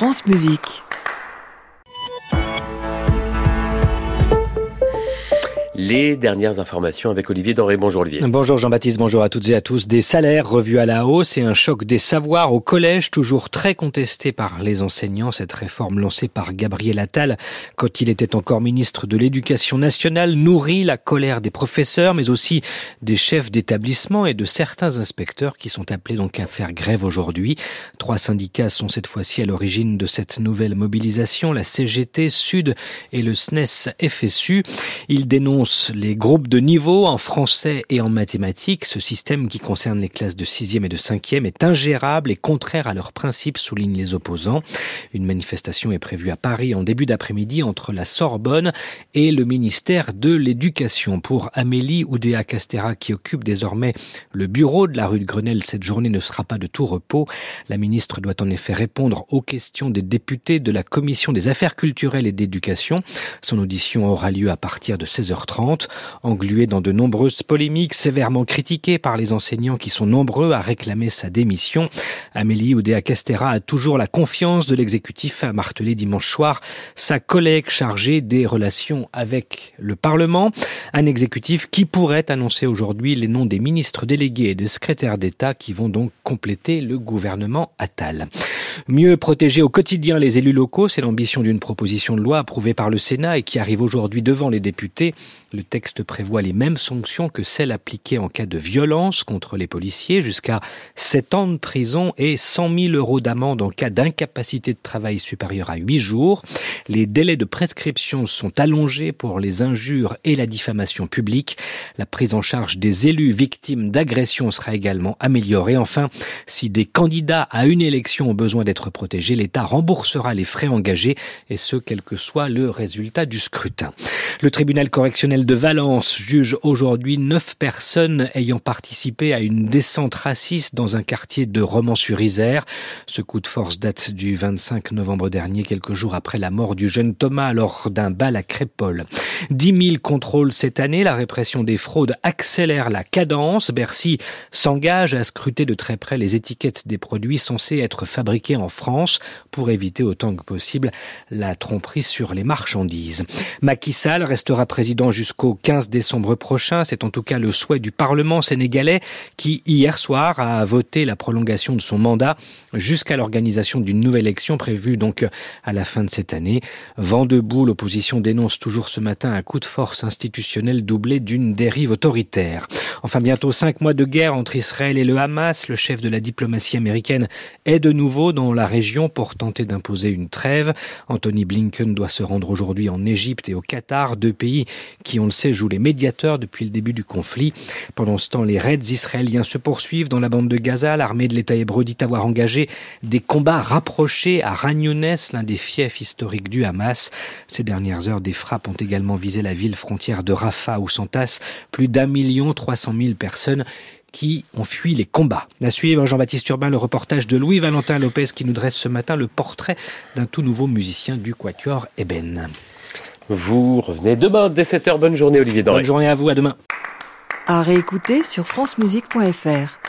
France Musique. Les dernières informations avec Olivier Doré. Bonjour Olivier. Bonjour Jean-Baptiste, bonjour à toutes et à tous. Des salaires revus à la hausse et un choc des savoirs au collège, toujours très contesté par les enseignants. Cette réforme lancée par Gabriel Attal quand il était encore ministre de l'Éducation nationale nourrit la colère des professeurs, mais aussi des chefs d'établissement et de certains inspecteurs qui sont appelés donc à faire grève aujourd'hui. Trois syndicats sont cette fois-ci à l'origine de cette nouvelle mobilisation, la CGT Sud et le SNES FSU. Ils dénoncent les groupes de niveau en français et en mathématiques. Ce système qui concerne les classes de 6e et de 5e est ingérable et contraire à leurs principes, soulignent les opposants. Une manifestation est prévue à Paris en début d'après-midi entre la Sorbonne et le ministère de l'Éducation. Pour Amélie Oudéa Castera, qui occupe désormais le bureau de la rue de Grenelle, cette journée ne sera pas de tout repos. La ministre doit en effet répondre aux questions des députés de la Commission des affaires culturelles et d'éducation. Son audition aura lieu à partir de 16h30 engluée dans de nombreuses polémiques, sévèrement critiquée par les enseignants qui sont nombreux à réclamer sa démission. Amélie Oudéa Castera a toujours la confiance de l'exécutif, a martelé dimanche soir sa collègue chargée des relations avec le Parlement. Un exécutif qui pourrait annoncer aujourd'hui les noms des ministres délégués et des secrétaires d'État qui vont donc compléter le gouvernement Attal. Mieux protéger au quotidien les élus locaux, c'est l'ambition d'une proposition de loi approuvée par le Sénat et qui arrive aujourd'hui devant les députés. Le texte prévoit les mêmes sanctions que celles appliquées en cas de violence contre les policiers, jusqu'à 7 ans de prison et 100 000 euros d'amende en cas d'incapacité de travail supérieure à 8 jours. Les délais de prescription sont allongés pour les injures et la diffamation publique. La prise en charge des élus victimes d'agressions sera également améliorée. Enfin, si des candidats à une élection ont besoin d'être protégés, l'État remboursera les frais engagés et ce, quel que soit le résultat du scrutin. Le tribunal correctionnel de Valence juge aujourd'hui neuf personnes ayant participé à une descente raciste dans un quartier de Romans-sur-Isère. Ce coup de force date du 25 novembre dernier, quelques jours après la mort du jeune Thomas lors d'un bal à Crépole. 10 000 contrôles cette année, la répression des fraudes accélère la cadence. Bercy s'engage à scruter de très près les étiquettes des produits censés être fabriqués en France pour éviter autant que possible la tromperie sur les marchandises. Macky Sall restera président jusqu'au 15 décembre prochain. C'est en tout cas le souhait du Parlement sénégalais qui, hier soir, a voté la prolongation de son mandat jusqu'à l'organisation d'une nouvelle élection prévue donc à la fin de cette année. Vent debout, l'opposition dénonce toujours ce matin un coup de force institutionnel doublé d'une dérive autoritaire. Enfin, bientôt cinq mois de guerre entre Israël et le Hamas. Le chef de la diplomatie américaine est de nouveau dans la région pour tenter d'imposer une trêve. Anthony Blinken doit se rendre aujourd'hui en Égypte et au Qatar, deux pays qui, on le sait, jouent les médiateurs depuis le début du conflit. Pendant ce temps, les raids israéliens se poursuivent dans la bande de Gaza. L'armée de l'État hébreu dit avoir engagé des combats rapprochés à Ragnounès, l'un des fiefs historiques du Hamas. Ces dernières heures, des frappes ont également visé la ville frontière de Rafah où s'entassent plus d'un million trois cent mille personnes qui ont fui les combats. À suivre, Jean-Baptiste Urbain, le reportage de Louis-Valentin Lopez qui nous dresse ce matin le portrait d'un tout nouveau musicien du Quatuor Eben. Vous revenez demain dès 7h. Bonne journée Olivier Doré. Bonne journée à vous, à demain. À réécouter sur francemusique.fr.